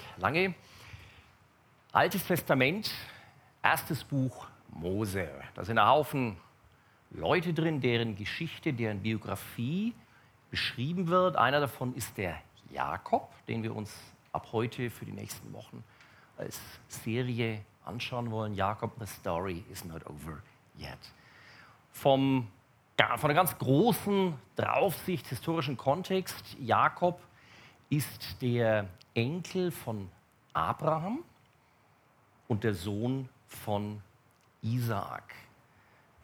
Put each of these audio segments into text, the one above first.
Erik Lange. Altes Testament, erstes Buch Mose. Da sind ein Haufen Leute drin, deren Geschichte, deren Biografie beschrieben wird. Einer davon ist der Jakob, den wir uns ab heute für die nächsten Wochen als Serie anschauen wollen. Jakob, the story is not over yet. Vom, von der ganz großen Draufsicht, historischen Kontext, Jakob ist der Enkel von Abraham und der Sohn von Isaak.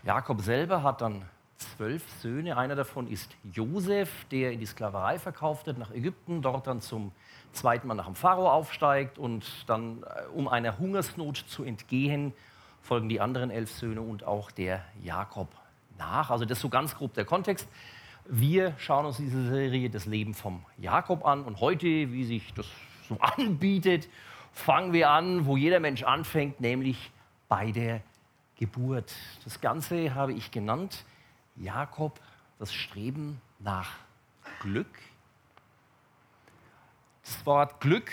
Jakob selber hat dann zwölf Söhne. Einer davon ist Josef, der in die Sklaverei verkauft wird nach Ägypten, dort dann zum zweiten Mal nach dem Pharao aufsteigt und dann, äh, um einer Hungersnot zu entgehen, folgen die anderen elf Söhne und auch der Jakob nach. Also das ist so ganz grob der Kontext. Wir schauen uns diese Serie das Leben vom Jakob an und heute, wie sich das so anbietet, fangen wir an, wo jeder Mensch anfängt, nämlich bei der Geburt. Das Ganze habe ich genannt, Jakob, das Streben nach Glück. Das Wort Glück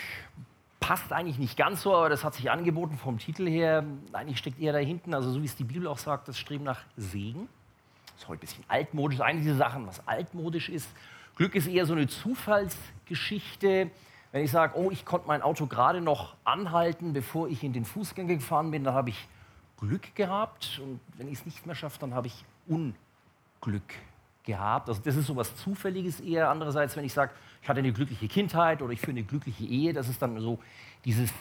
passt eigentlich nicht ganz so, aber das hat sich angeboten vom Titel her. Eigentlich steckt eher da hinten, also so wie es die Bibel auch sagt, das Streben nach Segen. Das ist heute ein bisschen altmodisch. Eine dieser Sachen, was altmodisch ist. Glück ist eher so eine Zufallsgeschichte. Wenn ich sage, oh, ich konnte mein Auto gerade noch anhalten, bevor ich in den Fußgänger gefahren bin, dann habe ich Glück gehabt. Und wenn ich es nicht mehr schaffe, dann habe ich Unglück gehabt. Also das ist so was Zufälliges eher. Andererseits, wenn ich sage, ich hatte eine glückliche Kindheit oder ich führe eine glückliche Ehe, das ist dann so dieses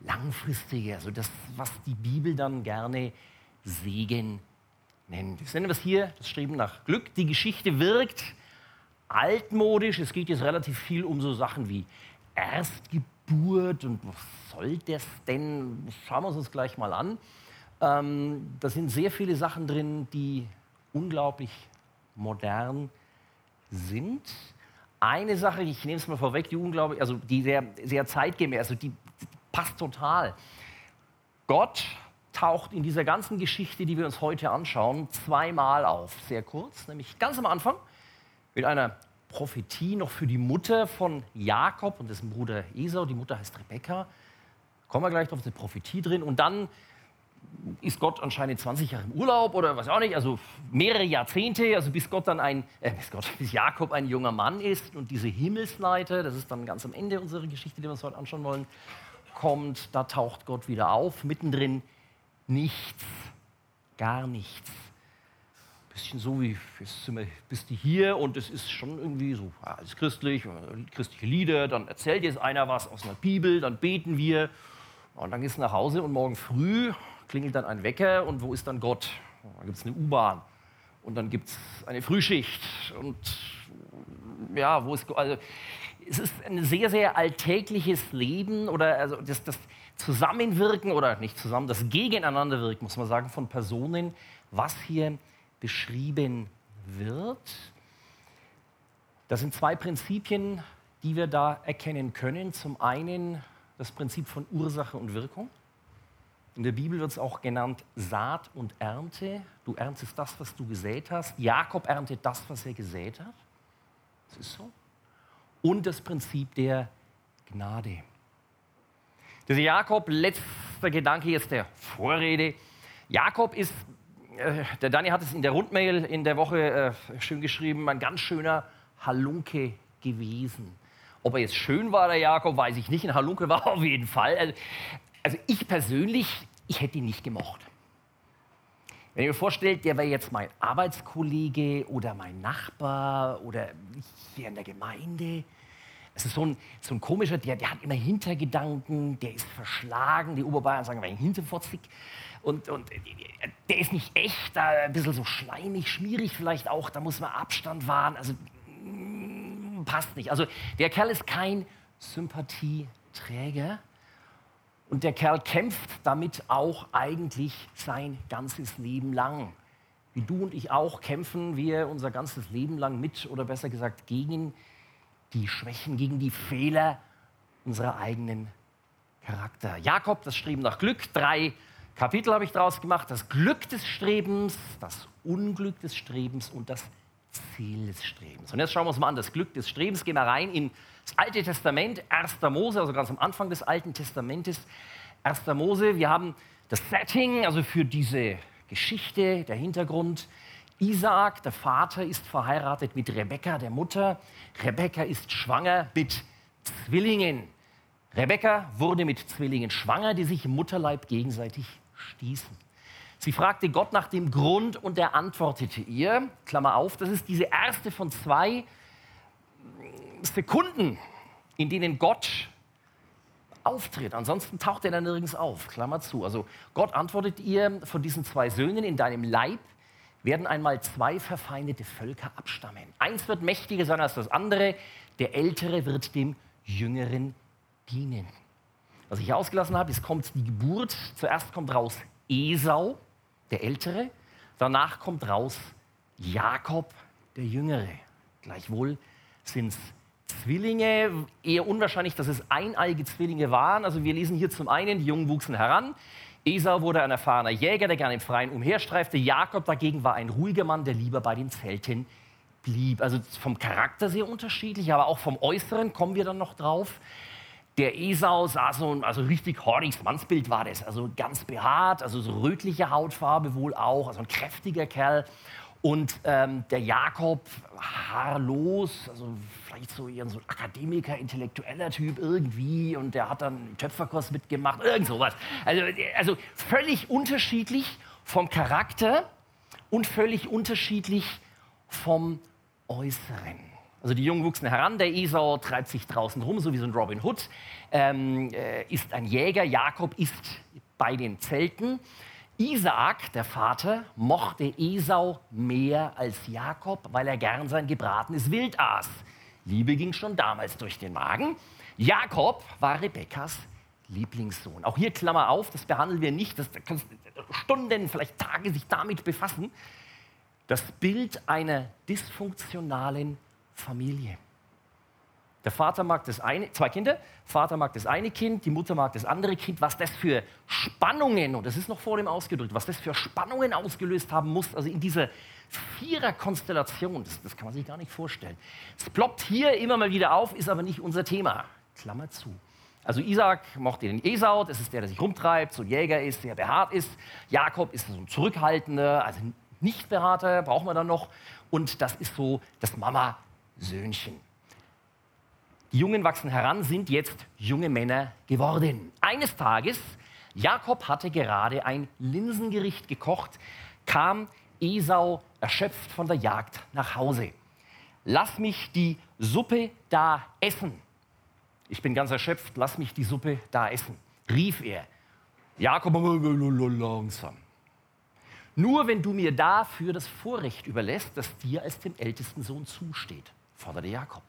langfristige, also das, was die Bibel dann gerne Segen nennt. Ich nenne das hier das Streben nach Glück. Die Geschichte wirkt altmodisch. Es geht jetzt relativ viel um so Sachen wie Erstgeburt und was soll das denn? Schauen wir uns das gleich mal an. Ähm, da sind sehr viele Sachen drin, die unglaublich modern sind. Eine Sache, ich nehme es mal vorweg, die unglaublich, also die sehr, sehr zeitgemäß, also die passt total. Gott taucht in dieser ganzen Geschichte, die wir uns heute anschauen, zweimal auf. Sehr kurz, nämlich ganz am Anfang mit einer Prophetie noch für die Mutter von Jakob und dessen Bruder Esau. Die Mutter heißt Rebekka. Kommen wir gleich drauf, ist eine Prophetie drin. Und dann ist Gott anscheinend 20 Jahre im Urlaub oder was auch nicht, also mehrere Jahrzehnte, also bis Gott dann ein, äh, bis, Gott, bis Jakob ein junger Mann ist und diese Himmelsleiter, das ist dann ganz am Ende unserer Geschichte, die wir uns heute anschauen wollen, kommt, da taucht Gott wieder auf, mittendrin nichts, gar nichts. Bisschen so wie, bist du hier und es ist schon irgendwie so, alles christlich, christliche Lieder, dann erzählt jetzt einer was aus einer Bibel, dann beten wir und dann gehst du nach Hause und morgen früh klingelt dann ein Wecker und wo ist dann Gott? Dann gibt es eine U-Bahn und dann gibt es eine Frühschicht und ja, wo ist Gott? Also, es ist ein sehr, sehr alltägliches Leben oder also das, das Zusammenwirken oder nicht zusammen, das Gegeneinanderwirken, muss man sagen, von Personen, was hier beschrieben wird. Das sind zwei Prinzipien, die wir da erkennen können. Zum einen das Prinzip von Ursache und Wirkung. In der Bibel wird es auch genannt Saat und Ernte. Du erntest das, was du gesät hast. Jakob erntet das, was er gesät hat. Das ist so. Und das Prinzip der Gnade. Dieser Jakob, letzter Gedanke jetzt der Vorrede. Jakob ist, äh, der Dani hat es in der Rundmail in der Woche äh, schön geschrieben, ein ganz schöner Halunke gewesen. Ob er jetzt schön war, der Jakob, weiß ich nicht. Ein Halunke war auf jeden Fall. Also, also ich persönlich, ich hätte ihn nicht gemocht. Wenn ihr mir vorstellt, der wäre jetzt mein Arbeitskollege oder mein Nachbar oder hier in der Gemeinde, es ist so ein, so ein komischer, der, der hat immer Hintergedanken, der ist verschlagen, die Oberbayern sagen, ein hinterfotzig. Und, und der ist nicht echt, da ein bisschen so schleimig, schmierig vielleicht auch, da muss man Abstand wahren. Also mm, passt nicht. Also der Kerl ist kein Sympathieträger. Und der Kerl kämpft damit auch eigentlich sein ganzes Leben lang. Wie du und ich auch kämpfen wir unser ganzes Leben lang mit oder besser gesagt gegen die Schwächen, gegen die Fehler unserer eigenen Charakter. Jakob, das Streben nach Glück, drei Kapitel habe ich daraus gemacht. Das Glück des Strebens, das Unglück des Strebens und das Ziel des Strebens. Und jetzt schauen wir uns mal an, das Glück des Strebens. Gehen wir rein in das Alte Testament, 1. Mose, also ganz am Anfang des Alten Testamentes. 1. Mose, wir haben das Setting, also für diese Geschichte, der Hintergrund. Isaak, der Vater, ist verheiratet mit Rebekka, der Mutter. Rebekka ist schwanger mit Zwillingen. Rebekka wurde mit Zwillingen schwanger, die sich im Mutterleib gegenseitig stießen. Sie fragte Gott nach dem Grund und er antwortete ihr, Klammer auf, das ist diese erste von zwei Sekunden, in denen Gott auftritt. Ansonsten taucht er dann nirgends auf, Klammer zu. Also Gott antwortet ihr, von diesen zwei Söhnen in deinem Leib werden einmal zwei verfeindete Völker abstammen. Eins wird mächtiger sein als das andere, der Ältere wird dem Jüngeren dienen. Was ich hier ausgelassen habe, es kommt die Geburt. Zuerst kommt raus Esau, der Ältere. Danach kommt raus Jakob, der Jüngere. Gleichwohl sind es Zwillinge, eher unwahrscheinlich, dass es eineige Zwillinge waren. Also wir lesen hier zum einen, die Jungen wuchsen heran. Esau wurde ein erfahrener Jäger, der gerne im Freien umherstreifte. Jakob dagegen war ein ruhiger Mann, der lieber bei den Zelten blieb. Also vom Charakter sehr unterschiedlich, aber auch vom Äußeren kommen wir dann noch drauf. Der Esau sah so ein, also richtig horniges Mannsbild war das, also ganz behaart, also so rötliche Hautfarbe wohl auch, also ein kräftiger Kerl. Und ähm, der Jakob, haarlos, also vielleicht so eher so ein Akademiker, intellektueller Typ irgendwie. Und der hat dann Töpferkurs mitgemacht, irgend sowas. Also, also völlig unterschiedlich vom Charakter und völlig unterschiedlich vom Äußeren. Also die Jungen wuchsen heran, der Esau treibt sich draußen rum, so wie so ein Robin Hood, ähm, äh, ist ein Jäger, Jakob ist bei den Zelten. Isaak, der Vater, mochte Esau mehr als Jakob, weil er gern sein gebratenes Wild aß. Liebe ging schon damals durch den Magen. Jakob war Rebekkas Lieblingssohn. Auch hier Klammer auf, das behandeln wir nicht, das kannst Stunden, vielleicht Tage sich damit befassen. Das Bild einer dysfunktionalen Familie. Der Vater mag das eine, zwei Kinder, Vater mag das eine Kind, die Mutter mag das andere Kind. Was das für Spannungen, und das ist noch vor dem ausgedrückt, was das für Spannungen ausgelöst haben muss, also in dieser Vierer-Konstellation, das, das kann man sich gar nicht vorstellen. Es ploppt hier immer mal wieder auf, ist aber nicht unser Thema. Klammer zu. Also Isaac mochte den Esau, das ist der, der sich rumtreibt, so Jäger ist, der behaart ist. Jakob ist so ein zurückhaltender, also nicht behaarter, braucht man dann noch. Und das ist so das Mama Söhnchen. Die Jungen wachsen heran, sind jetzt junge Männer geworden. Eines Tages, Jakob hatte gerade ein Linsengericht gekocht, kam Esau erschöpft von der Jagd nach Hause. Lass mich die Suppe da essen. Ich bin ganz erschöpft, lass mich die Suppe da essen, rief er. Jakob langsam. Nur wenn du mir dafür das Vorrecht überlässt, das dir als dem ältesten Sohn zusteht forderte Jakob.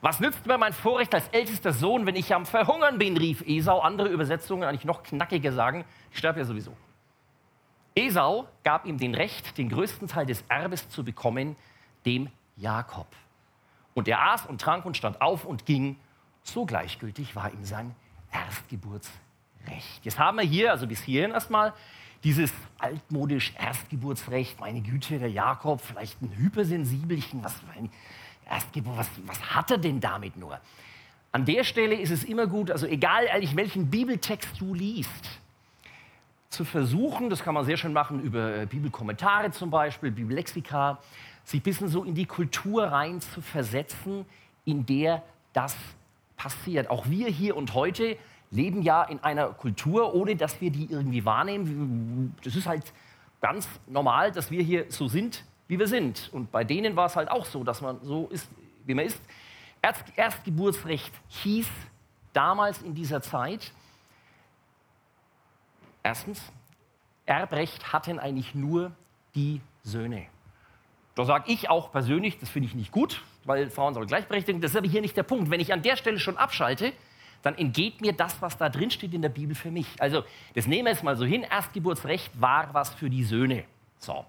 Was nützt mir mein Vorrecht als ältester Sohn, wenn ich am Verhungern bin, rief Esau. Andere Übersetzungen, eigentlich noch knackiger sagen, ich sterbe ja sowieso. Esau gab ihm den Recht, den größten Teil des Erbes zu bekommen, dem Jakob. Und er aß und trank und stand auf und ging. So gleichgültig war ihm sein Erstgeburtsrecht. Jetzt haben wir hier, also bis hierhin erstmal, dieses altmodisch Erstgeburtsrecht. Meine Güte, der Jakob, vielleicht ein Hypersensibelchen, was, was, was hat er denn damit nur? An der Stelle ist es immer gut, also egal eigentlich welchen Bibeltext du liest, zu versuchen, das kann man sehr schön machen über äh, Bibelkommentare zum Beispiel, Bibellexika, sich ein bisschen so in die Kultur rein zu versetzen, in der das passiert. Auch wir hier und heute leben ja in einer Kultur, ohne dass wir die irgendwie wahrnehmen. Das ist halt ganz normal, dass wir hier so sind, wie wir sind. Und bei denen war es halt auch so, dass man so ist, wie man ist. Erst, Erstgeburtsrecht hieß damals in dieser Zeit, erstens, Erbrecht hatten eigentlich nur die Söhne. Da sage ich auch persönlich, das finde ich nicht gut, weil Frauen sollen gleichberechtigt. Das ist aber hier nicht der Punkt. Wenn ich an der Stelle schon abschalte, dann entgeht mir das, was da drin steht in der Bibel für mich. Also, das nehmen wir jetzt mal so hin. Erstgeburtsrecht war was für die Söhne. So.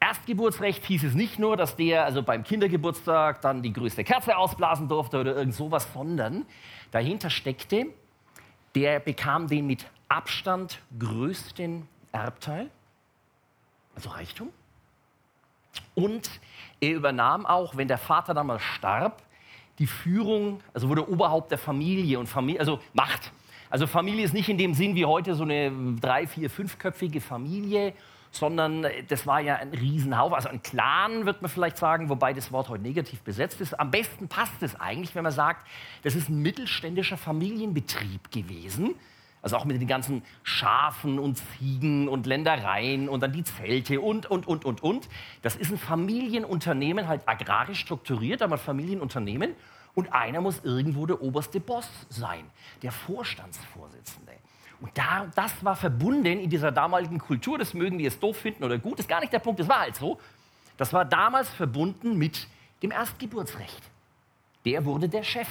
Erstgeburtsrecht hieß es nicht nur, dass der also beim Kindergeburtstag dann die größte Kerze ausblasen durfte oder irgend sowas, sondern dahinter steckte, der bekam den mit Abstand größten Erbteil, also Reichtum. Und er übernahm auch, wenn der Vater dann mal starb, die Führung, also wurde Oberhaupt der Familie und Familie, also Macht. Also Familie ist nicht in dem Sinn wie heute so eine drei, vier, fünfköpfige Familie, sondern das war ja ein Riesenhaufen, also ein Clan, wird man vielleicht sagen, wobei das Wort heute negativ besetzt ist. Am besten passt es eigentlich, wenn man sagt, das ist ein mittelständischer Familienbetrieb gewesen. Also auch mit den ganzen Schafen und Ziegen und Ländereien und dann die Zelte und, und, und, und, und. Das ist ein Familienunternehmen, halt agrarisch strukturiert, aber ein Familienunternehmen. Und einer muss irgendwo der oberste Boss sein, der Vorstandsvorsitzende. Und da, das war verbunden in dieser damaligen Kultur, das mögen die jetzt doof finden oder gut, das ist gar nicht der Punkt, das war halt so. Das war damals verbunden mit dem Erstgeburtsrecht. Der wurde der Chef.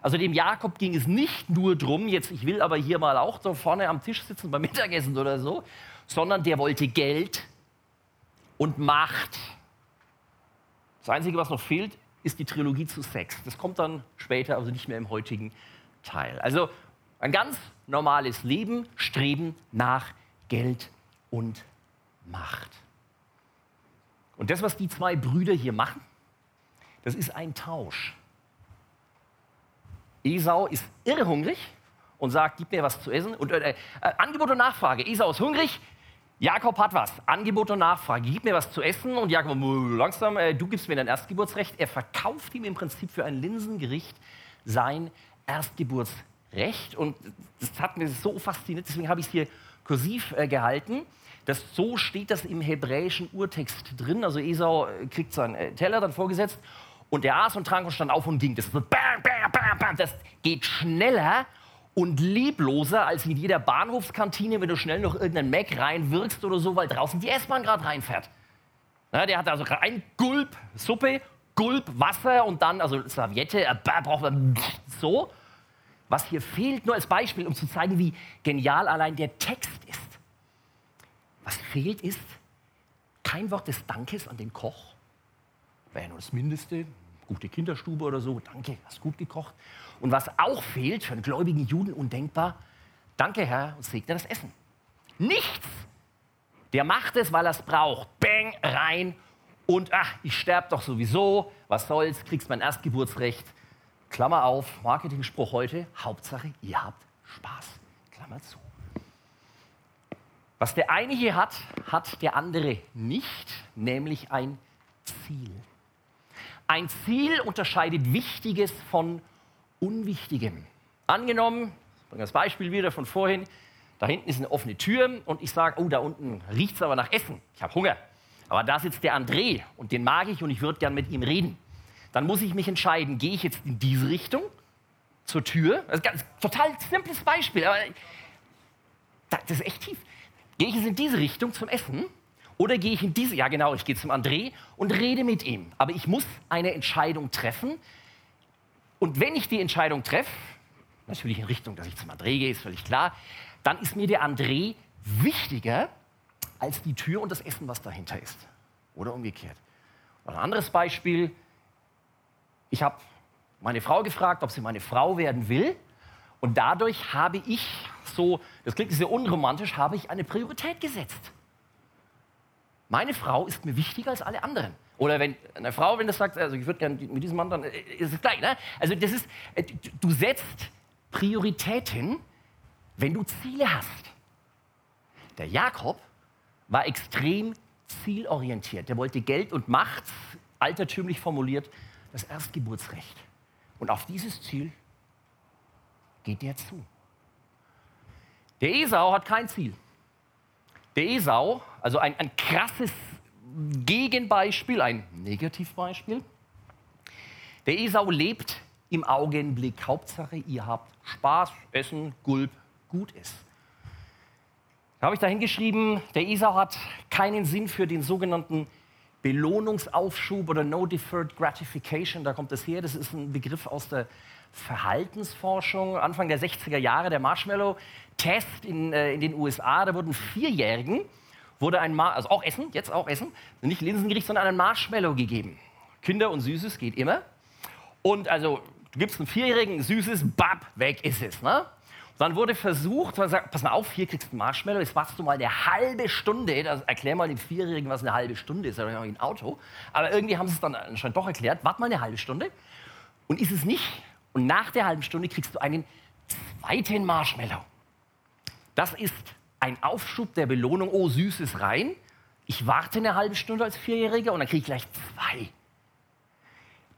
Also dem Jakob ging es nicht nur darum, jetzt ich will aber hier mal auch da vorne am Tisch sitzen beim Mittagessen oder so, sondern der wollte Geld und Macht. Das Einzige, was noch fehlt, ist die Trilogie zu Sex. Das kommt dann später, also nicht mehr im heutigen Teil. Also ein ganz normales Leben, Streben nach Geld und Macht. Und das, was die zwei Brüder hier machen, das ist ein Tausch. Esau ist irrhungrig und sagt, gib mir was zu essen. Und äh, äh, Angebot und Nachfrage. Esau ist hungrig, Jakob hat was. Angebot und Nachfrage. Gib mir was zu essen. Und Jakob, langsam, äh, du gibst mir dein Erstgeburtsrecht. Er verkauft ihm im Prinzip für ein Linsengericht sein Erstgeburtsrecht. Und das hat mir so fasziniert, deswegen habe ich es hier kursiv äh, gehalten. Das, so steht das im hebräischen Urtext drin. Also Esau äh, kriegt seinen äh, Teller dann vorgesetzt und der aß und trank und stand auf und ging. Das, bam, bam, bam, das geht schneller und lebloser als in jeder Bahnhofskantine, wenn du schnell noch irgendeinen Mac reinwirkst oder so, weil draußen die S-Bahn gerade reinfährt. Ja, der hat also ein Gulp Suppe, Gulp Wasser und dann, also Serviette, äh, braucht man so. Was hier fehlt, nur als Beispiel, um zu zeigen, wie genial allein der Text ist. Was fehlt ist kein Wort des Dankes an den Koch, wäre ja nur das Mindeste. Gute Kinderstube oder so, danke, hast gut gekocht. Und was auch fehlt für einen gläubigen Juden undenkbar, danke Herr und segne das Essen. Nichts. Der macht es, weil er es braucht. Bang, rein und ach, ich sterbe doch sowieso, was soll's, kriegst mein Erstgeburtsrecht. Klammer auf, Marketingspruch heute, Hauptsache, ihr habt Spaß. Klammer zu. Was der eine hier hat, hat der andere nicht, nämlich ein Ziel. Ein Ziel unterscheidet Wichtiges von Unwichtigem. Angenommen, ich bringe das Beispiel wieder von vorhin, da hinten ist eine offene Tür und ich sage, oh, da unten riecht es aber nach Essen, ich habe Hunger. Aber da sitzt der André und den mag ich und ich würde gern mit ihm reden. Dann muss ich mich entscheiden, gehe ich jetzt in diese Richtung zur Tür? Das ist ein total simples Beispiel, aber das ist echt tief. Gehe ich jetzt in diese Richtung zum Essen oder gehe ich in diese, ja genau, ich gehe zum André und rede mit ihm. Aber ich muss eine Entscheidung treffen. Und wenn ich die Entscheidung treffe, natürlich in Richtung, dass ich zum André gehe, ist völlig klar, dann ist mir der André wichtiger als die Tür und das Essen, was dahinter ist. Oder umgekehrt. Und ein anderes Beispiel, ich habe meine Frau gefragt, ob sie meine Frau werden will. Und dadurch habe ich so, das klingt sehr unromantisch, habe ich eine Priorität gesetzt. Meine Frau ist mir wichtiger als alle anderen. Oder wenn eine Frau, wenn das sagt, also ich würde gerne mit diesem Mann, dann äh, ist es gleich. Ne? Also das ist, äh, du setzt Prioritäten, wenn du Ziele hast. Der Jakob war extrem zielorientiert. Der wollte Geld und Macht, altertümlich formuliert, das Erstgeburtsrecht. Und auf dieses Ziel geht er zu. Der Esau hat kein Ziel. Der Esau, also ein, ein krasses Gegenbeispiel, ein Negativbeispiel. Der Esau lebt im Augenblick. Hauptsache, ihr habt Spaß, Essen, Gulp, gut ist. Da habe ich da hingeschrieben, der Esau hat keinen Sinn für den sogenannten Belohnungsaufschub oder No Deferred Gratification. Da kommt das her. Das ist ein Begriff aus der Verhaltensforschung. Anfang der 60er Jahre, der Marshmallow Test in, äh, in den USA, da wurden Vierjährigen, wurde ein, Mar also auch Essen, jetzt auch Essen, nicht Linsengericht, sondern ein Marshmallow gegeben. Kinder und Süßes geht immer. Und also, du gibst einem Vierjährigen Süßes, bab, weg ist es. Ne? Dann wurde versucht, man sagt, pass mal auf, hier kriegst du ein Marshmallow, jetzt machst du mal eine halbe Stunde, das, erklär mal dem Vierjährigen, was eine halbe Stunde ist, oder ein Auto. Aber irgendwie haben sie es dann anscheinend doch erklärt, warte mal eine halbe Stunde und ist es nicht. Und nach der halben Stunde kriegst du einen zweiten Marshmallow. Das ist ein Aufschub der Belohnung, oh, süßes rein. Ich warte eine halbe Stunde als Vierjähriger und dann kriege ich gleich zwei.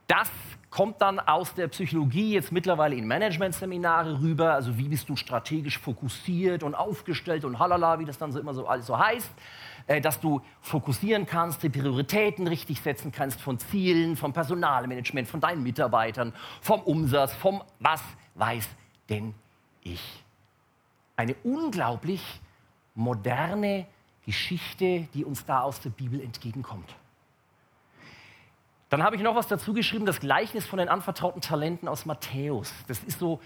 Das kommt dann aus der Psychologie jetzt mittlerweile in Managementseminare rüber. Also wie bist du strategisch fokussiert und aufgestellt und halala, wie das dann so immer so alles so heißt. Äh, dass du fokussieren kannst, die Prioritäten richtig setzen kannst von Zielen, vom Personalmanagement, von deinen Mitarbeitern, vom Umsatz, vom was weiß denn ich. Eine unglaublich moderne Geschichte, die uns da aus der Bibel entgegenkommt. Dann habe ich noch was dazu geschrieben, das Gleichnis von den anvertrauten Talenten aus Matthäus. Das ist so,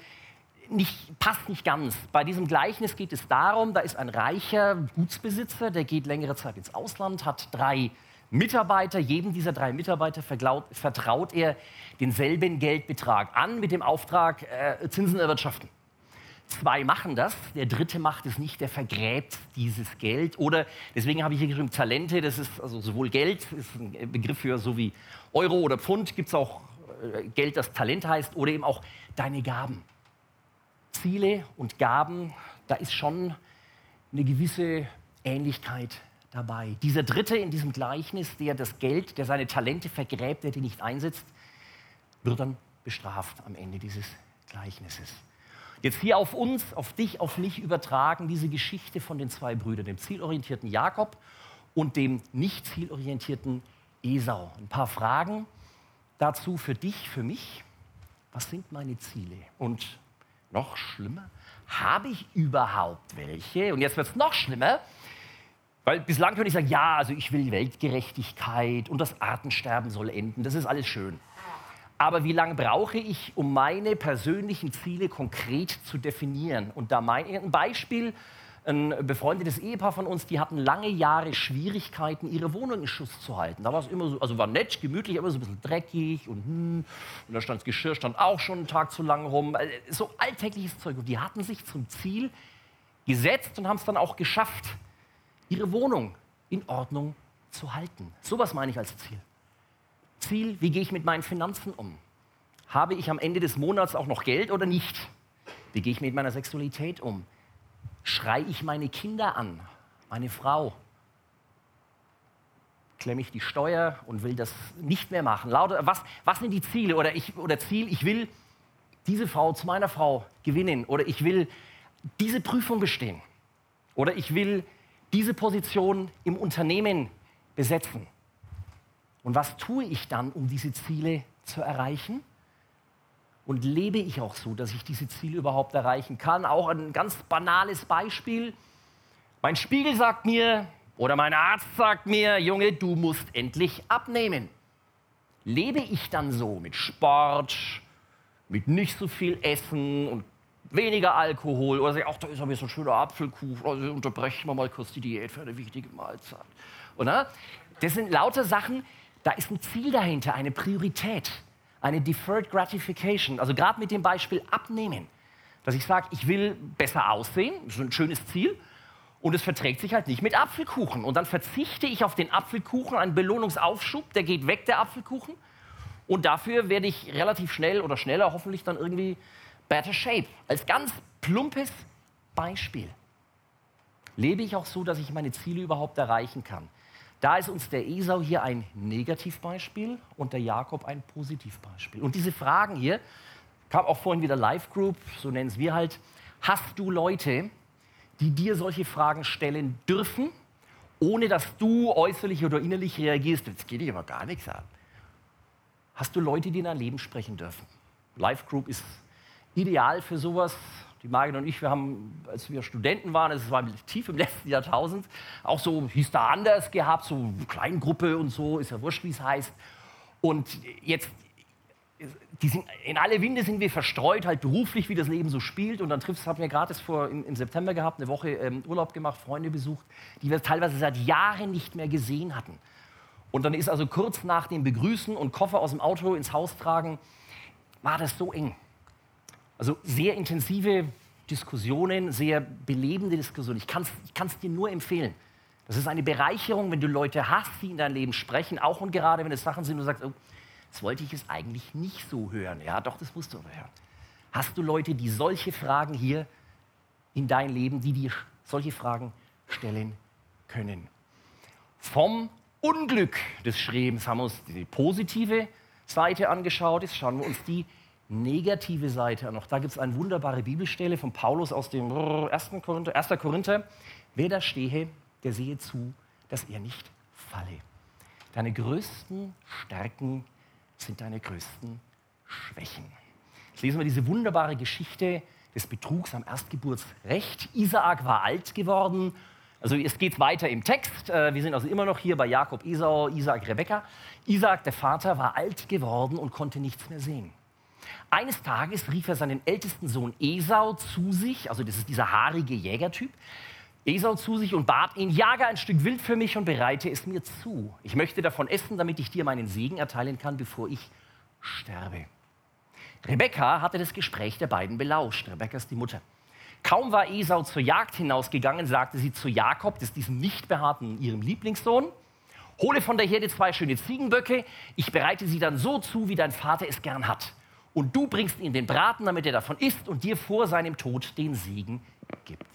nicht, passt nicht ganz. Bei diesem Gleichnis geht es darum, da ist ein reicher Gutsbesitzer, der geht längere Zeit ins Ausland, hat drei Mitarbeiter. Jedem dieser drei Mitarbeiter vertraut er denselben Geldbetrag an mit dem Auftrag, äh, Zinsen erwirtschaften. Zwei machen das, der dritte macht es nicht, der vergräbt dieses Geld. Oder, deswegen habe ich hier geschrieben, Talente, das ist also sowohl Geld, ist ein Begriff für so wie Euro oder Pfund, gibt es auch äh, Geld, das Talent heißt, oder eben auch deine Gaben. Ziele und Gaben, da ist schon eine gewisse Ähnlichkeit dabei. Dieser Dritte in diesem Gleichnis, der das Geld, der seine Talente vergräbt, der die nicht einsetzt, wird dann bestraft am Ende dieses Gleichnisses. Jetzt hier auf uns, auf dich, auf mich übertragen diese Geschichte von den zwei Brüdern, dem zielorientierten Jakob und dem nicht zielorientierten Esau. Ein paar Fragen dazu für dich, für mich. Was sind meine Ziele? Und noch schlimmer, habe ich überhaupt welche? Und jetzt wird es noch schlimmer, weil bislang könnte ich sagen, ja, also ich will Weltgerechtigkeit und das Artensterben soll enden, das ist alles schön. Aber wie lange brauche ich, um meine persönlichen Ziele konkret zu definieren? Und da mein, ein Beispiel, ein befreundetes Ehepaar von uns, die hatten lange Jahre Schwierigkeiten, ihre Wohnung in Schuss zu halten. Da war es immer so, also war nett, gemütlich, aber so ein bisschen dreckig und hm, und da stand das Geschirr stand auch schon einen Tag zu lang rum. Also so alltägliches Zeug. Und die hatten sich zum Ziel gesetzt und haben es dann auch geschafft, ihre Wohnung in Ordnung zu halten. Sowas meine ich als Ziel. Ziel, wie gehe ich mit meinen Finanzen um? Habe ich am Ende des Monats auch noch Geld oder nicht? Wie gehe ich mit meiner Sexualität um? Schreie ich meine Kinder an, meine Frau? Klemme ich die Steuer und will das nicht mehr machen? Lauter, was, was sind die Ziele? Oder, ich, oder Ziel, ich will diese Frau zu meiner Frau gewinnen. Oder ich will diese Prüfung bestehen. Oder ich will diese Position im Unternehmen besetzen. Und was tue ich dann, um diese Ziele zu erreichen? Und lebe ich auch so, dass ich diese Ziele überhaupt erreichen kann? Auch ein ganz banales Beispiel. Mein Spiegel sagt mir oder mein Arzt sagt mir, Junge, du musst endlich abnehmen. Lebe ich dann so mit Sport, mit nicht so viel Essen und weniger Alkohol oder sage, ach, da ist aber so ein schöner Apfelkuchen, also unterbrechen wir mal kurz die Diät für eine wichtige Mahlzeit. Oder? Das sind lauter Sachen, da ist ein Ziel dahinter, eine Priorität, eine Deferred Gratification. Also gerade mit dem Beispiel Abnehmen, dass ich sage, ich will besser aussehen, das ist ein schönes Ziel, und es verträgt sich halt nicht mit Apfelkuchen. Und dann verzichte ich auf den Apfelkuchen, einen Belohnungsaufschub, der geht weg, der Apfelkuchen. Und dafür werde ich relativ schnell oder schneller hoffentlich dann irgendwie better shape. Als ganz plumpes Beispiel. Lebe ich auch so, dass ich meine Ziele überhaupt erreichen kann. Da ist uns der Esau hier ein Negativbeispiel und der Jakob ein Positivbeispiel. Und diese Fragen hier, kam auch vorhin wieder Live Group, so nennen es wir halt. Hast du Leute, die dir solche Fragen stellen dürfen, ohne dass du äußerlich oder innerlich reagierst? Das geht dich aber gar nichts an. Hast du Leute, die in dein Leben sprechen dürfen? Live Group ist ideal für sowas. Die Margit und ich, wir haben, als wir Studenten waren, es war tief im letzten Jahrtausend, auch so, hieß da anders gehabt, so Kleingruppe und so, ist ja wurscht, wie es heißt. Und jetzt, sind, in alle Winde sind wir verstreut, halt beruflich, wie das Leben so spielt. Und dann triffst, haben wir gratis vor im, im, September gehabt, eine Woche ähm, Urlaub gemacht, Freunde besucht, die wir teilweise seit Jahren nicht mehr gesehen hatten. Und dann ist also kurz nach dem Begrüßen und Koffer aus dem Auto ins Haus tragen, war das so eng. Also sehr intensive Diskussionen, sehr belebende Diskussionen. Ich kann es dir nur empfehlen. Das ist eine Bereicherung, wenn du Leute hast, die in dein Leben sprechen, auch und gerade wenn es Sachen sind, wo du sagst, oh, das wollte ich es eigentlich nicht so hören. Ja, doch, das musst du aber hören. Hast du Leute, die solche Fragen hier in dein Leben, die dir solche Fragen stellen können? Vom Unglück des Schrebens haben wir uns die positive Seite angeschaut. Jetzt schauen wir uns die negative Seite an. Auch da gibt es eine wunderbare Bibelstelle von Paulus aus dem 1. Korinther. 1. Korinther. Wer da stehe, der sehe zu, dass er nicht falle. Deine größten Stärken sind deine größten Schwächen. Jetzt lesen wir diese wunderbare Geschichte des Betrugs am Erstgeburtsrecht. Isaak war alt geworden. Also es geht weiter im Text. Äh, wir sind also immer noch hier bei Jakob, Esau, Isaak, Rebekka. Isaak, der Vater, war alt geworden und konnte nichts mehr sehen. Eines Tages rief er seinen ältesten Sohn Esau zu sich, also das ist dieser haarige Jägertyp, Esau zu sich und bat ihn, jage ein Stück Wild für mich und bereite es mir zu. Ich möchte davon essen, damit ich dir meinen Segen erteilen kann, bevor ich sterbe. Rebekka hatte das Gespräch der beiden belauscht. Rebekka ist die Mutter. Kaum war Esau zur Jagd hinausgegangen, sagte sie zu Jakob, das diesem nicht behaarten, ihrem Lieblingssohn, hole von der Herde zwei schöne Ziegenböcke, ich bereite sie dann so zu, wie dein Vater es gern hat. Und du bringst ihm den Braten, damit er davon isst und dir vor seinem Tod den Segen gibt.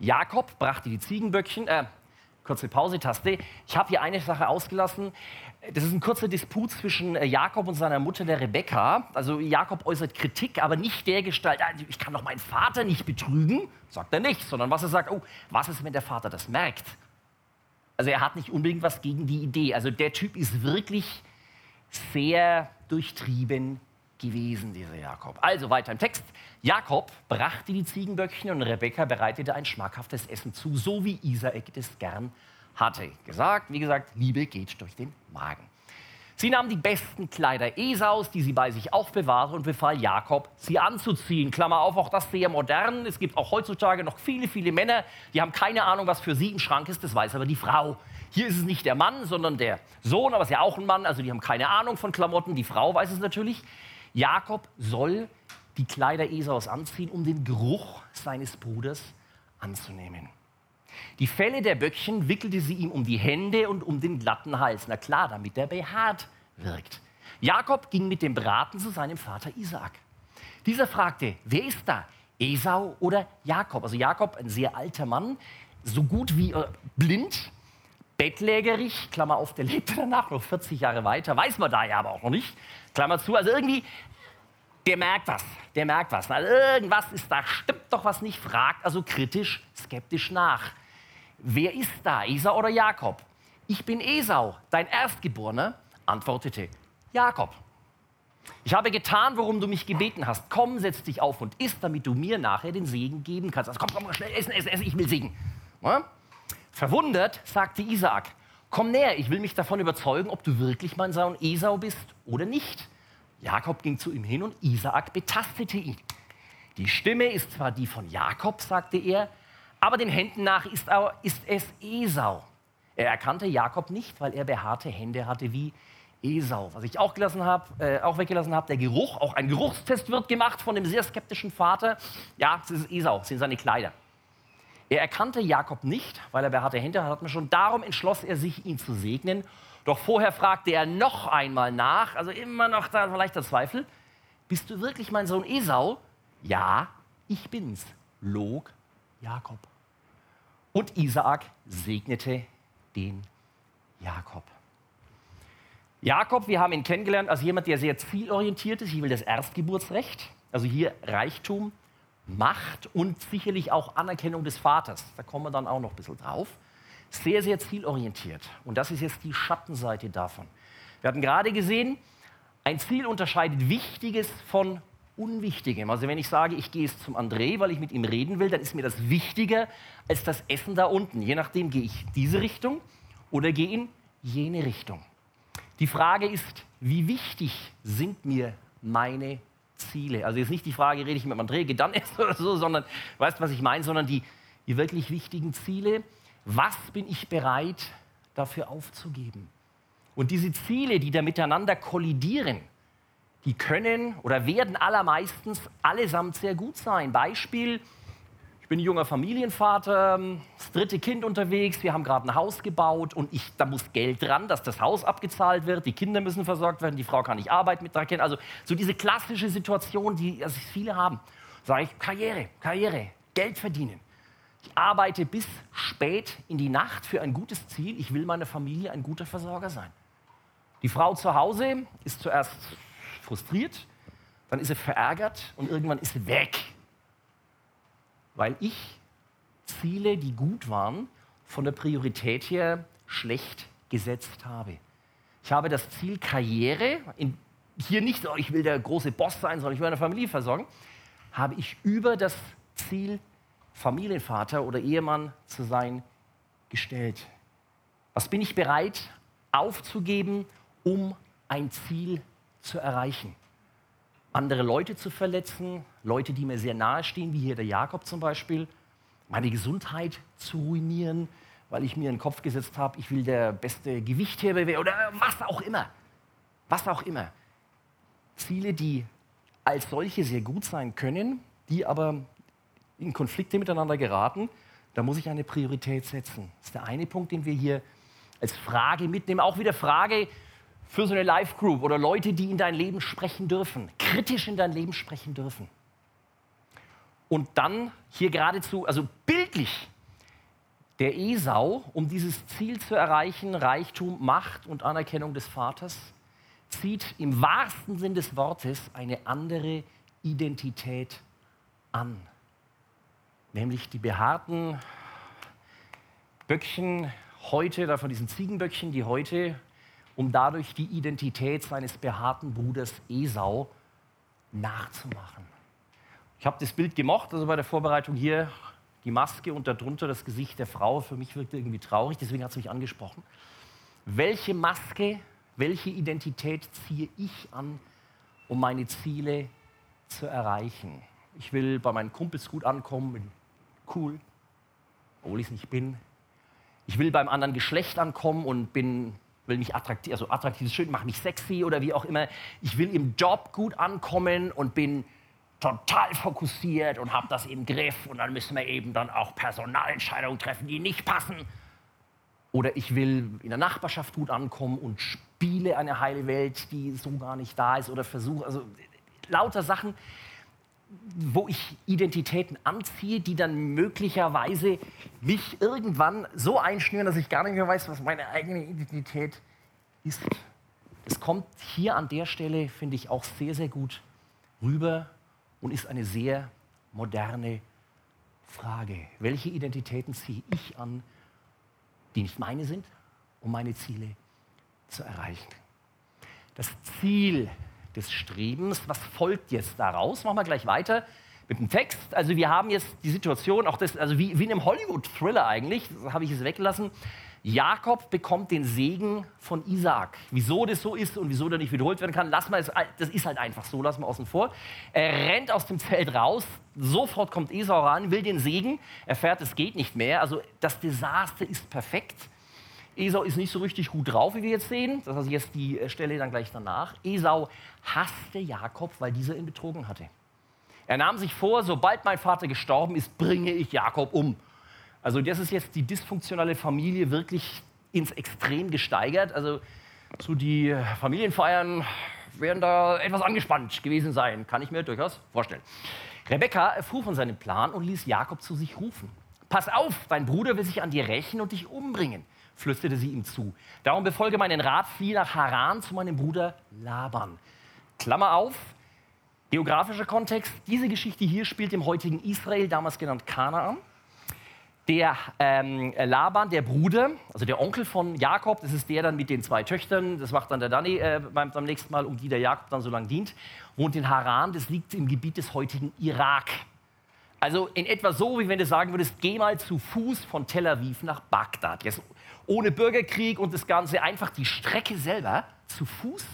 Jakob brachte die Ziegenböckchen, äh, kurze Pause-Taste. Ich habe hier eine Sache ausgelassen. Das ist ein kurzer Disput zwischen äh, Jakob und seiner Mutter, der Rebekka. Also Jakob äußert Kritik, aber nicht der Gestalt, ah, ich kann doch meinen Vater nicht betrügen, sagt er nicht, sondern was er sagt, oh, was ist, wenn der Vater das merkt? Also er hat nicht unbedingt was gegen die Idee. Also der Typ ist wirklich sehr durchtrieben gewesen, dieser Jakob. Also weiter im Text. Jakob brachte die Ziegenböckchen und Rebekka bereitete ein schmackhaftes Essen zu, so wie Isaak es gern hatte. Gesagt, wie gesagt, Liebe geht durch den Magen. Sie nahm die besten Kleider Esaus, die sie bei sich aufbewahrte, und befahl Jakob, sie anzuziehen. Klammer auf, auch das sehr modern. Es gibt auch heutzutage noch viele, viele Männer, die haben keine Ahnung, was für sie im Schrank ist, das weiß aber die Frau. Hier ist es nicht der Mann, sondern der Sohn, aber es ist ja auch ein Mann, also die haben keine Ahnung von Klamotten. Die Frau weiß es natürlich. Jakob soll die Kleider Esaus anziehen, um den Geruch seines Bruders anzunehmen. Die Felle der Böckchen wickelte sie ihm um die Hände und um den glatten Hals. Na klar, damit er behaart wirkt. Jakob ging mit dem Braten zu seinem Vater Isaak. Dieser fragte, wer ist da? Esau oder Jakob? Also Jakob, ein sehr alter Mann, so gut wie äh, blind, bettlägerig, Klammer auf, der lebte danach noch 40 Jahre weiter, weiß man da ja aber auch noch nicht, Klammer zu, also irgendwie, der merkt was, der merkt was. Also irgendwas ist da, stimmt doch was nicht, fragt also kritisch, skeptisch nach. Wer ist da, Esau oder Jakob? Ich bin Esau, dein Erstgeborener, antwortete Jakob. Ich habe getan, worum du mich gebeten hast. Komm, setz dich auf und iss, damit du mir nachher den Segen geben kannst. Also komm, komm, schnell essen, essen, essen, ich will Segen. Ja? Verwundert sagte Isaak, komm näher, ich will mich davon überzeugen, ob du wirklich mein Sohn Esau bist oder nicht. Jakob ging zu ihm hin und Isaak betastete ihn. Die Stimme ist zwar die von Jakob, sagte er, aber den Händen nach ist, ist es Esau. Er erkannte Jakob nicht, weil er behaarte Hände hatte wie Esau. Was ich auch, gelassen hab, äh, auch weggelassen habe, der Geruch, auch ein Geruchstest wird gemacht von dem sehr skeptischen Vater. Ja, das ist Esau, das sind seine Kleider. Er erkannte Jakob nicht, weil er behaarte Hände hatte schon. Darum entschloss er sich, ihn zu segnen. Doch vorher fragte er noch einmal nach, also immer noch da leichter Zweifel. Bist du wirklich mein Sohn Esau? Ja, ich bin's, log Jakob. Und Isaak segnete den Jakob. Jakob, wir haben ihn kennengelernt als jemand, der sehr zielorientiert ist. Ich will das Erstgeburtsrecht, also hier Reichtum, Macht und sicherlich auch Anerkennung des Vaters. Da kommen wir dann auch noch ein bisschen drauf. Sehr, sehr zielorientiert. Und das ist jetzt die Schattenseite davon. Wir hatten gerade gesehen, ein Ziel unterscheidet Wichtiges von Unwichtigem. Also wenn ich sage, ich gehe jetzt zum André, weil ich mit ihm reden will, dann ist mir das wichtiger als das Essen da unten. Je nachdem gehe ich diese Richtung oder gehe in jene Richtung. Die Frage ist, wie wichtig sind mir meine Ziele. Also jetzt nicht die Frage, rede ich mit dem André, dann erst oder so, sondern, weißt was ich meine, sondern die, die wirklich wichtigen Ziele. Was bin ich bereit dafür aufzugeben? Und diese Ziele, die da miteinander kollidieren, die können oder werden allermeistens allesamt sehr gut sein. Beispiel, ich bin junger Familienvater, das dritte Kind unterwegs, wir haben gerade ein Haus gebaut und ich, da muss Geld dran, dass das Haus abgezahlt wird, die Kinder müssen versorgt werden, die Frau kann nicht arbeiten mit drei Kindern. Also so diese klassische Situation, die also viele haben. Sage ich, Karriere, Karriere, Geld verdienen. Ich arbeite bis spät in die Nacht für ein gutes Ziel. Ich will meiner Familie ein guter Versorger sein. Die Frau zu Hause ist zuerst frustriert, dann ist sie verärgert und irgendwann ist sie weg. Weil ich Ziele, die gut waren, von der Priorität her schlecht gesetzt habe. Ich habe das Ziel Karriere, in, hier nicht, oh, ich will der große Boss sein, sondern ich will eine Familie versorgen, habe ich über das Ziel Familienvater oder Ehemann zu sein gestellt. Was bin ich bereit aufzugeben, um ein Ziel zu erreichen? Andere Leute zu verletzen, Leute, die mir sehr nahe stehen, wie hier der Jakob zum Beispiel, meine Gesundheit zu ruinieren, weil ich mir in den Kopf gesetzt habe, ich will der beste Gewichtheber werden oder was auch immer. Was auch immer. Ziele, die als solche sehr gut sein können, die aber in Konflikte miteinander geraten, da muss ich eine Priorität setzen. Das ist der eine Punkt, den wir hier als Frage mitnehmen. Auch wieder Frage für so eine Live-Group oder Leute, die in dein Leben sprechen dürfen, kritisch in dein Leben sprechen dürfen. Und dann hier geradezu, also bildlich, der Esau, um dieses Ziel zu erreichen, Reichtum, Macht und Anerkennung des Vaters, zieht im wahrsten Sinn des Wortes eine andere Identität an nämlich die behaarten Böckchen heute, da von diesen Ziegenböckchen, die heute, um dadurch die Identität seines behaarten Bruders Esau nachzumachen. Ich habe das Bild gemocht, also bei der Vorbereitung hier die Maske und darunter das Gesicht der Frau. Für mich wirkte irgendwie traurig, deswegen hat es mich angesprochen. Welche Maske, welche Identität ziehe ich an, um meine Ziele zu erreichen? Ich will bei meinen Kumpels gut ankommen, cool, obwohl ich es nicht bin. Ich will beim anderen Geschlecht ankommen und bin, will mich attraktiv, also attraktiv ist schön, mache mich sexy oder wie auch immer. Ich will im Job gut ankommen und bin total fokussiert und habe das im Griff und dann müssen wir eben dann auch Personalentscheidungen treffen, die nicht passen. Oder ich will in der Nachbarschaft gut ankommen und spiele eine heile Welt, die so gar nicht da ist oder versuche, also lauter Sachen, wo ich Identitäten anziehe, die dann möglicherweise mich irgendwann so einschnüren, dass ich gar nicht mehr weiß, was meine eigene Identität ist. Das kommt hier an der Stelle, finde ich, auch sehr, sehr gut rüber und ist eine sehr moderne Frage. Welche Identitäten ziehe ich an, die nicht meine sind, um meine Ziele zu erreichen? Das Ziel des Strebens. Was folgt jetzt daraus? Machen wir gleich weiter mit dem Text. Also wir haben jetzt die Situation, auch das, also wie, wie in einem Hollywood-Thriller eigentlich, habe ich es weggelassen. Jakob bekommt den Segen von Isaak. Wieso das so ist und wieso der nicht wiederholt werden kann, lassen wir es, das ist halt einfach so, lassen wir außen vor. Er rennt aus dem Zelt raus, sofort kommt Esau ran, will den Segen, erfährt, es geht nicht mehr. Also das Desaster ist perfekt. Esau ist nicht so richtig gut drauf, wie wir jetzt sehen. Das ist jetzt die äh, Stelle dann gleich danach. Esau hasste Jakob, weil dieser ihn betrogen hatte. Er nahm sich vor, sobald mein Vater gestorben ist, bringe ich Jakob um. Also das ist jetzt die dysfunktionale Familie wirklich ins Extrem gesteigert. Also so die Familienfeiern werden da etwas angespannt gewesen sein, kann ich mir durchaus vorstellen. Rebekka erfuhr von seinem Plan und ließ Jakob zu sich rufen. Pass auf, dein Bruder will sich an dir rächen und dich umbringen flüsterte sie ihm zu. Darum befolge meinen Rat, flieh nach Haran zu meinem Bruder Laban. Klammer auf, geografischer Kontext, diese Geschichte hier spielt im heutigen Israel, damals genannt Kanaan. Der ähm, Laban, der Bruder, also der Onkel von Jakob, das ist der dann mit den zwei Töchtern, das macht dann der Danny äh, beim, beim nächsten Mal, um die der Jakob dann so lange dient, wohnt in Haran, das liegt im Gebiet des heutigen Irak. Also in etwa so, wie wenn du sagen würdest, geh mal zu Fuß von Tel Aviv nach Bagdad. Jetzt ohne Bürgerkrieg und das Ganze, einfach die Strecke selber zu Fuß.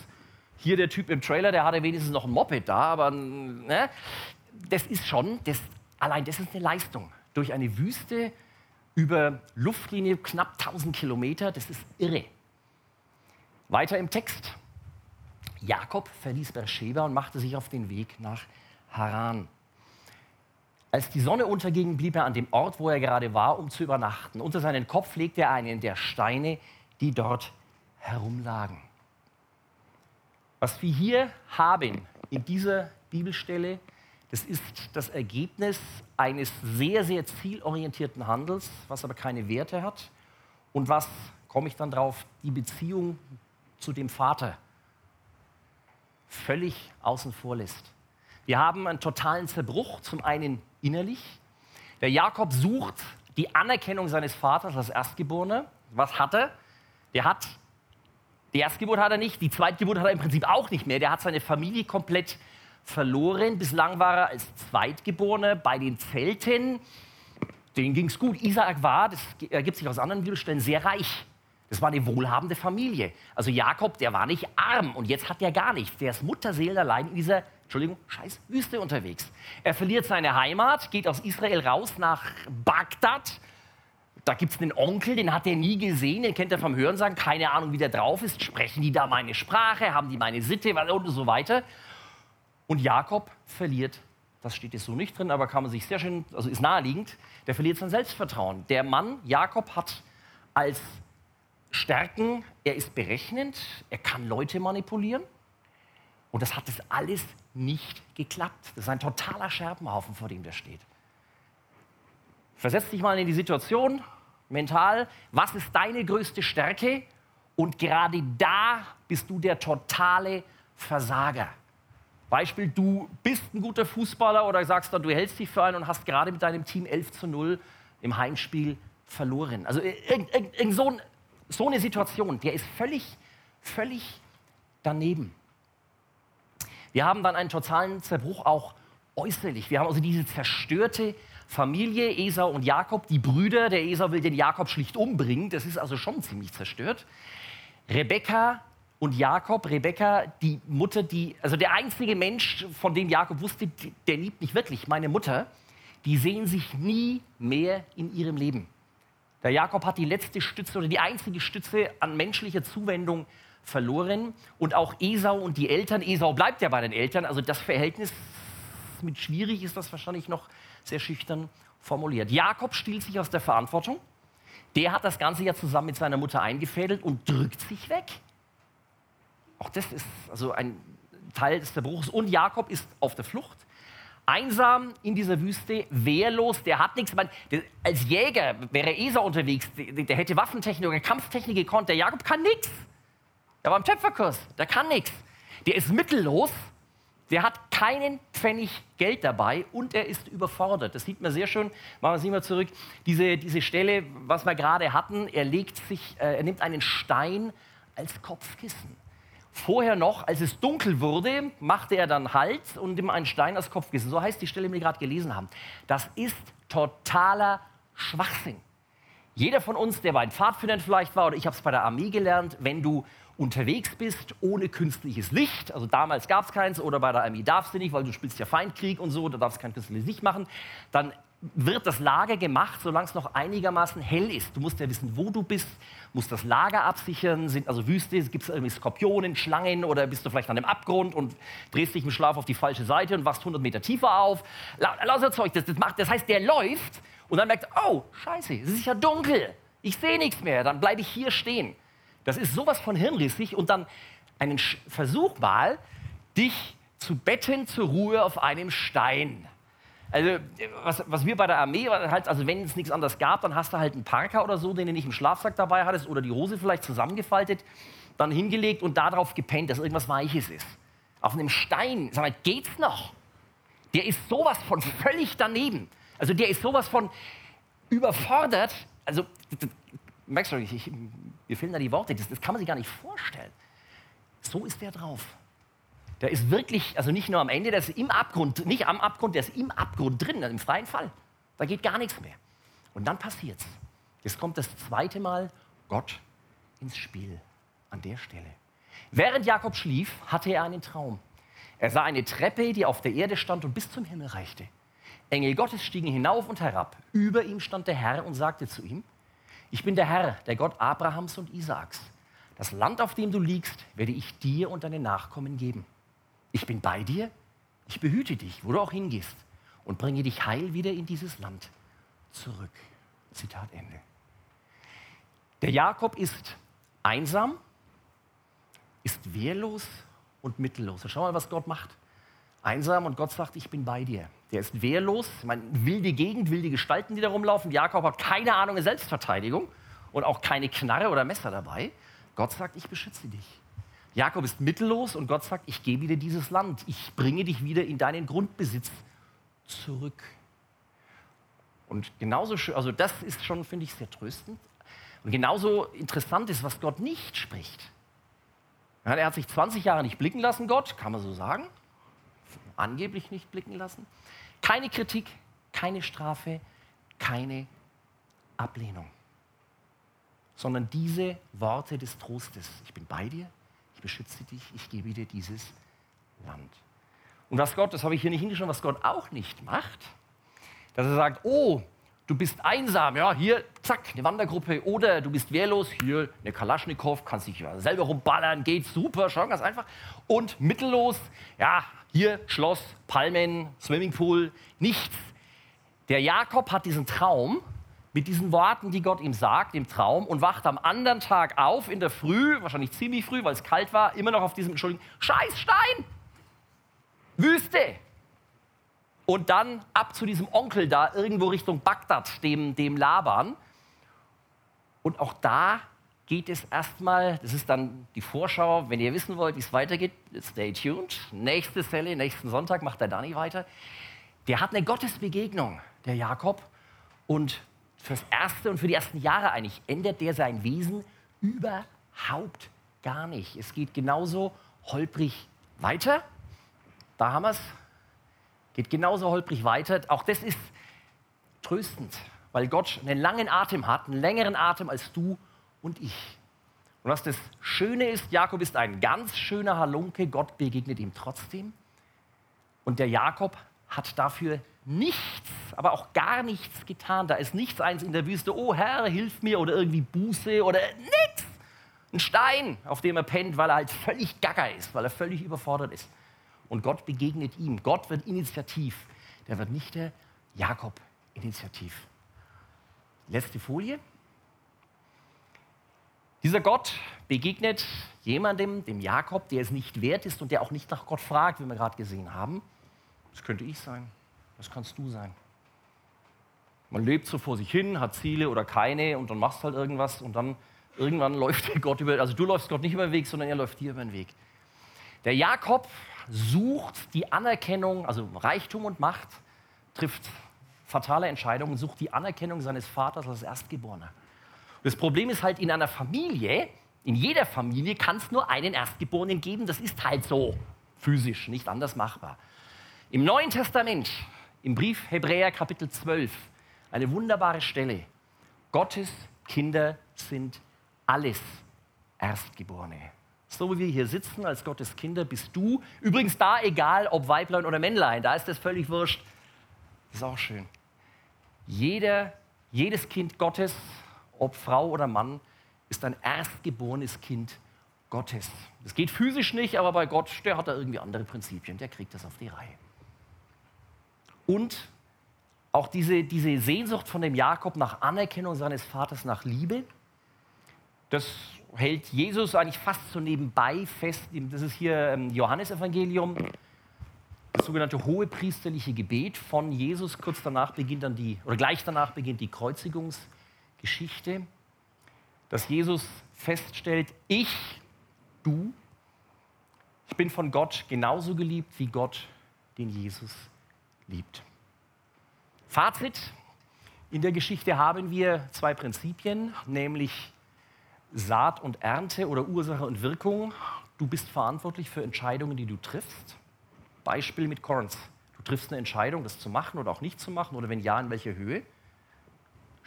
Hier der Typ im Trailer, der hatte wenigstens noch ein Moped da, aber ne, das ist schon, das, allein das ist eine Leistung. Durch eine Wüste über Luftlinie knapp 1000 Kilometer, das ist irre. Weiter im Text. Jakob verließ Beersheba und machte sich auf den Weg nach Haran. Als die Sonne unterging, blieb er an dem Ort, wo er gerade war, um zu übernachten. Unter seinen Kopf legte er einen der Steine, die dort herumlagen. Was wir hier haben in dieser Bibelstelle, das ist das Ergebnis eines sehr, sehr zielorientierten Handels, was aber keine Werte hat und was, komme ich dann drauf, die Beziehung zu dem Vater völlig außen vor lässt. Wir haben einen totalen Zerbruch, zum einen innerlich. Der Jakob sucht die Anerkennung seines Vaters als Erstgeborener. Was hat er? Der hat, die Erstgeburt hat er nicht, die Zweitgeburt hat er im Prinzip auch nicht mehr. Der hat seine Familie komplett verloren. Bislang war er als Zweitgeborener bei den Zelten. Denen ging es gut. Isaak war, das ergibt sich aus anderen Bibelstellen, sehr reich. Das war eine wohlhabende Familie. Also Jakob, der war nicht arm und jetzt hat er gar nichts. Der ist Mutterseelenallein in dieser, Entschuldigung, scheiß Wüste unterwegs. Er verliert seine Heimat, geht aus Israel raus nach Bagdad. Da gibt es einen Onkel, den hat er nie gesehen, den kennt er vom Hörensagen, keine Ahnung, wie der drauf ist. Sprechen die da meine Sprache, haben die meine Sitte und so weiter. Und Jakob verliert, das steht jetzt so nicht drin, aber kann man sich sehr schön, also ist naheliegend, der verliert sein Selbstvertrauen. Der Mann, Jakob, hat als Stärken, er ist berechnend, er kann Leute manipulieren. Und das hat das alles nicht geklappt. Das ist ein totaler Scherbenhaufen, vor dem der steht. Versetz dich mal in die Situation, mental, was ist deine größte Stärke? Und gerade da bist du der totale Versager. Beispiel, du bist ein guter Fußballer oder sagst dann, du hältst dich für einen und hast gerade mit deinem Team 11 zu 0 im Heimspiel verloren. Also irgend, irgend, irgend so so eine Situation, der ist völlig, völlig daneben. Wir haben dann einen totalen Zerbruch auch äußerlich. Wir haben also diese zerstörte Familie, Esau und Jakob, die Brüder. Der Esau will den Jakob schlicht umbringen. Das ist also schon ziemlich zerstört. Rebekka und Jakob, Rebekka, die Mutter, die, also der einzige Mensch, von dem Jakob wusste, der liebt mich wirklich, meine Mutter, die sehen sich nie mehr in ihrem Leben. Der Jakob hat die letzte Stütze oder die einzige Stütze an menschlicher Zuwendung verloren. Und auch Esau und die Eltern, Esau bleibt ja bei den Eltern, also das Verhältnis mit schwierig ist das wahrscheinlich noch sehr schüchtern formuliert. Jakob stiehlt sich aus der Verantwortung. Der hat das Ganze ja zusammen mit seiner Mutter eingefädelt und drückt sich weg. Auch das ist also ein Teil des Zerbruchs. Und Jakob ist auf der Flucht einsam in dieser Wüste, wehrlos, der hat nichts. als Jäger wäre Esau unterwegs, der, der hätte Waffentechnik oder Kampftechnik gekonnt. Der Jakob kann nichts. Der war im Töpferkurs, der kann nichts. Der ist mittellos, der hat keinen Pfennig Geld dabei und er ist überfordert. Das sieht man sehr schön. Machen wir es nicht mal zurück. Diese, diese Stelle, was wir gerade hatten, er, legt sich, äh, er nimmt einen Stein als Kopfkissen. Vorher noch, als es dunkel wurde, machte er dann Halt und ihm einen Stein als Kopfkissen. So heißt die Stelle, die wir gerade gelesen haben. Das ist totaler Schwachsinn. Jeder von uns, der bei den Pfadfindern vielleicht war, oder ich habe es bei der Armee gelernt, wenn du unterwegs bist ohne künstliches Licht, also damals gab es keins, oder bei der Armee darfst du nicht, weil du spielst ja Feindkrieg und so, da darfst du kein künstliches Licht machen, dann wird das Lager gemacht, solange es noch einigermaßen hell ist. Du musst ja wissen, wo du bist, musst das Lager absichern, sind also Wüste, gibt es irgendwie Skorpionen, Schlangen oder bist du vielleicht an einem Abgrund und drehst dich im Schlaf auf die falsche Seite und wachst 100 Meter tiefer auf. Lauter Zeug, das, das, macht, das heißt, der läuft und dann merkt, oh, scheiße, es ist ja dunkel, ich sehe nichts mehr, dann bleibe ich hier stehen. Das ist sowas von hirnrissig und dann einen Versuch mal, dich zu betten zur Ruhe auf einem Stein. Also, was, was, wir bei der Armee, halt, also wenn es nichts anderes gab, dann hast du halt einen Parker oder so, den du nicht im Schlafsack dabei hattest oder die Hose vielleicht zusammengefaltet, dann hingelegt und darauf gepennt, dass irgendwas Weiches ist. Auf einem Stein, sag mal, geht's noch? Der ist sowas von völlig daneben. Also der ist sowas von überfordert. Also, merkst du, ich, ich, mir fehlen da die Worte, das, das kann man sich gar nicht vorstellen. So ist der drauf. Der ist wirklich, also nicht nur am Ende, der ist im Abgrund, nicht am Abgrund, der ist im Abgrund drin, im freien Fall. Da geht gar nichts mehr. Und dann passiert's. Jetzt kommt das zweite Mal Gott ins Spiel an der Stelle. Während Jakob schlief, hatte er einen Traum. Er sah eine Treppe, die auf der Erde stand und bis zum Himmel reichte. Engel Gottes stiegen hinauf und herab. Über ihm stand der Herr und sagte zu ihm, ich bin der Herr, der Gott Abrahams und Isaaks. Das Land, auf dem du liegst, werde ich dir und deinen Nachkommen geben. Ich bin bei dir, ich behüte dich, wo du auch hingehst, und bringe dich heil wieder in dieses Land zurück. Zitat Ende. Der Jakob ist einsam, ist wehrlos und mittellos. Schau mal, was Gott macht. Einsam und Gott sagt, ich bin bei dir. Der ist wehrlos, ich meine, wilde Gegend, wilde Gestalten, die da rumlaufen. Jakob hat keine Ahnung in Selbstverteidigung und auch keine Knarre oder Messer dabei. Gott sagt, ich beschütze dich. Jakob ist mittellos und Gott sagt, ich gebe dir dieses Land. Ich bringe dich wieder in deinen Grundbesitz zurück. Und genauso schön, also das ist schon, finde ich, sehr tröstend. Und genauso interessant ist, was Gott nicht spricht. Er hat sich 20 Jahre nicht blicken lassen, Gott, kann man so sagen. Angeblich nicht blicken lassen. Keine Kritik, keine Strafe, keine Ablehnung. Sondern diese Worte des Trostes. Ich bin bei dir, ich beschütze dich, ich gebe dir dieses Land. Und was Gott, das habe ich hier nicht hingeschrieben, was Gott auch nicht macht, dass er sagt, oh, du bist einsam, ja, hier, zack, eine Wandergruppe, oder du bist wehrlos, hier eine Kalaschnikow, kannst dich selber rumballern, geht super, schon ganz einfach. Und mittellos, ja, hier Schloss, Palmen, Swimmingpool, nichts. Der Jakob hat diesen Traum mit diesen Worten, die Gott ihm sagt, im Traum, und wacht am anderen Tag auf in der Früh, wahrscheinlich ziemlich früh, weil es kalt war, immer noch auf diesem, Entschuldigung, Scheißstein, Wüste, und dann ab zu diesem Onkel da irgendwo Richtung Bagdad, dem, dem Laban. Und auch da geht es erstmal, das ist dann die Vorschau, wenn ihr wissen wollt, wie es weitergeht, stay tuned. Nächste Zelle, nächsten Sonntag macht der Dani weiter. Der hat eine Gottesbegegnung, der Jakob. Und fürs erste und für die ersten Jahre eigentlich ändert der sein Wesen überhaupt gar nicht. Es geht genauso holprig weiter. Da haben wir es. Geht genauso holprig weiter. Auch das ist tröstend, weil Gott einen langen Atem hat, einen längeren Atem als du und ich. Und was das Schöne ist, Jakob ist ein ganz schöner Halunke, Gott begegnet ihm trotzdem. Und der Jakob hat dafür nichts, aber auch gar nichts getan. Da ist nichts eins in der Wüste, oh Herr, hilf mir oder irgendwie Buße oder nichts. Ein Stein, auf dem er pennt, weil er halt völlig gacker ist, weil er völlig überfordert ist und Gott begegnet ihm. Gott wird initiativ. Der wird nicht der Jakob initiativ. Letzte Folie. Dieser Gott begegnet jemandem, dem Jakob, der es nicht wert ist und der auch nicht nach Gott fragt, wie wir gerade gesehen haben. Das könnte ich sein, das kannst du sein. Man lebt so vor sich hin, hat Ziele oder keine und dann machst halt irgendwas und dann irgendwann läuft Gott über, also du läufst Gott nicht über den Weg, sondern er läuft dir über den Weg. Der Jakob sucht die Anerkennung, also Reichtum und Macht, trifft fatale Entscheidungen, sucht die Anerkennung seines Vaters als Erstgeborener. Das Problem ist halt in einer Familie, in jeder Familie kann es nur einen Erstgeborenen geben. Das ist halt so physisch, nicht anders machbar. Im Neuen Testament, im Brief Hebräer Kapitel 12, eine wunderbare Stelle. Gottes Kinder sind alles Erstgeborene. So wie wir hier sitzen als Gottes Kinder, bist du. Übrigens da, egal ob Weiblein oder Männlein, da ist das völlig wurscht. Ist auch schön. Jeder, jedes Kind Gottes, ob Frau oder Mann, ist ein erstgeborenes Kind Gottes. Das geht physisch nicht, aber bei Gott, der hat da irgendwie andere Prinzipien, der kriegt das auf die Reihe. Und auch diese, diese Sehnsucht von dem Jakob nach Anerkennung seines Vaters, nach Liebe, das hält Jesus eigentlich fast so nebenbei fest. Das ist hier im Johannesevangelium, das sogenannte hohepriesterliche Gebet von Jesus. Kurz danach beginnt dann die, oder gleich danach beginnt die Kreuzigungsgeschichte, dass Jesus feststellt, ich, du, ich bin von Gott genauso geliebt, wie Gott den Jesus liebt. Fazit, in der Geschichte haben wir zwei Prinzipien, nämlich Saat und Ernte oder Ursache und Wirkung. Du bist verantwortlich für Entscheidungen, die du triffst. Beispiel mit Korns. Du triffst eine Entscheidung, das zu machen oder auch nicht zu machen oder wenn ja, in welcher Höhe.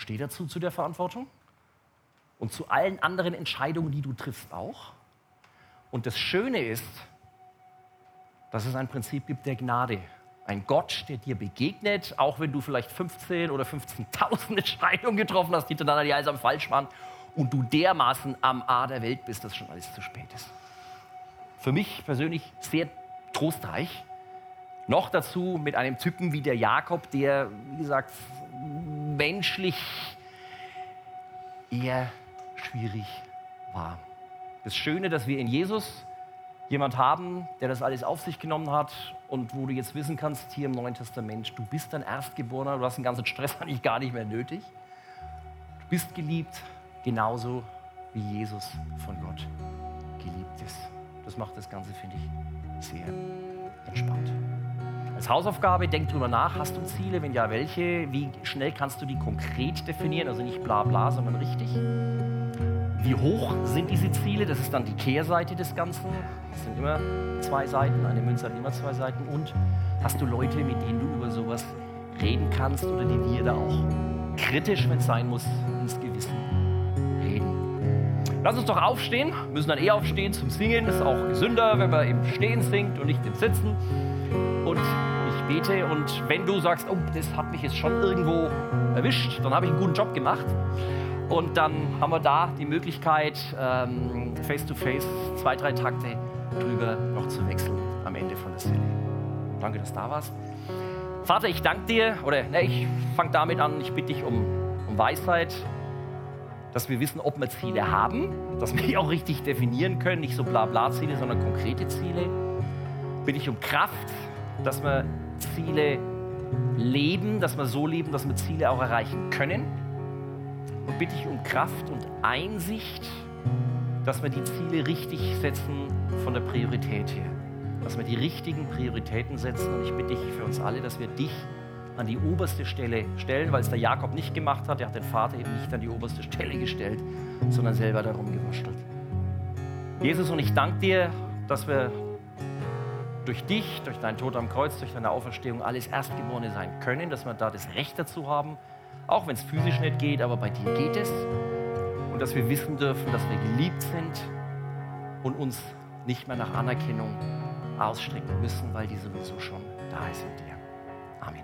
Steh dazu zu der Verantwortung und zu allen anderen Entscheidungen, die du triffst, auch. Und das Schöne ist, dass es ein Prinzip gibt der Gnade. Ein Gott, der dir begegnet, auch wenn du vielleicht 15 oder 15.000 Entscheidungen getroffen hast, die hintereinander die allesamt falsch waren und du dermaßen am A der Welt bist, dass schon alles zu spät ist. Für mich persönlich sehr trostreich. Noch dazu mit einem Typen wie der Jakob, der, wie gesagt, menschlich eher schwierig war. Das Schöne, dass wir in Jesus jemand haben, der das alles auf sich genommen hat und wo du jetzt wissen kannst, hier im Neuen Testament, du bist ein Erstgeborener, du hast den ganzen Stress eigentlich gar nicht mehr nötig. Du bist geliebt, genauso wie Jesus von Gott geliebt ist. Das macht das Ganze, finde ich, sehr entspannt. Als Hausaufgabe, denk drüber nach, hast du Ziele? Wenn ja, welche? Wie schnell kannst du die konkret definieren? Also nicht bla bla, sondern richtig. Wie hoch sind diese Ziele? Das ist dann die Kehrseite des Ganzen. Es sind immer zwei Seiten, eine Münze hat immer zwei Seiten. Und hast du Leute, mit denen du über sowas reden kannst oder die dir da auch kritisch, wenn es sein muss, ins Gewissen reden? Lass uns doch aufstehen. Wir müssen dann eher aufstehen zum Singen. Das ist auch gesünder, wenn man im Stehen singt und nicht im Sitzen. Bete. Und wenn du sagst, oh, das hat mich jetzt schon irgendwo erwischt, dann habe ich einen guten Job gemacht. Und dann haben wir da die Möglichkeit, ähm, face-to-face -face, zwei, drei Takte drüber noch zu wechseln am Ende von der Szene. Danke, dass du da warst. Vater, ich danke dir, oder ne, ich fange damit an, ich bitte dich um, um Weisheit, dass wir wissen, ob wir Ziele haben, dass wir die auch richtig definieren können, nicht so Blabla-Ziele, sondern konkrete Ziele. Bitte ich um Kraft, dass wir Ziele leben, dass wir so leben, dass wir Ziele auch erreichen können und bitte ich um Kraft und Einsicht, dass wir die Ziele richtig setzen von der Priorität her. Dass wir die richtigen Prioritäten setzen. Und ich bitte dich für uns alle, dass wir dich an die oberste Stelle stellen, weil es der Jakob nicht gemacht hat. Er hat den Vater eben nicht an die oberste Stelle gestellt, sondern selber darum gewurschtelt. Jesus, und ich danke dir, dass wir durch dich, durch deinen Tod am Kreuz, durch deine Auferstehung alles Erstgeborene sein können, dass wir da das Recht dazu haben auch wenn es physisch nicht geht, aber bei dir geht es. Und dass wir wissen dürfen, dass wir geliebt sind und uns nicht mehr nach Anerkennung ausstrecken müssen, weil die sowieso schon da ist in dir. Amen.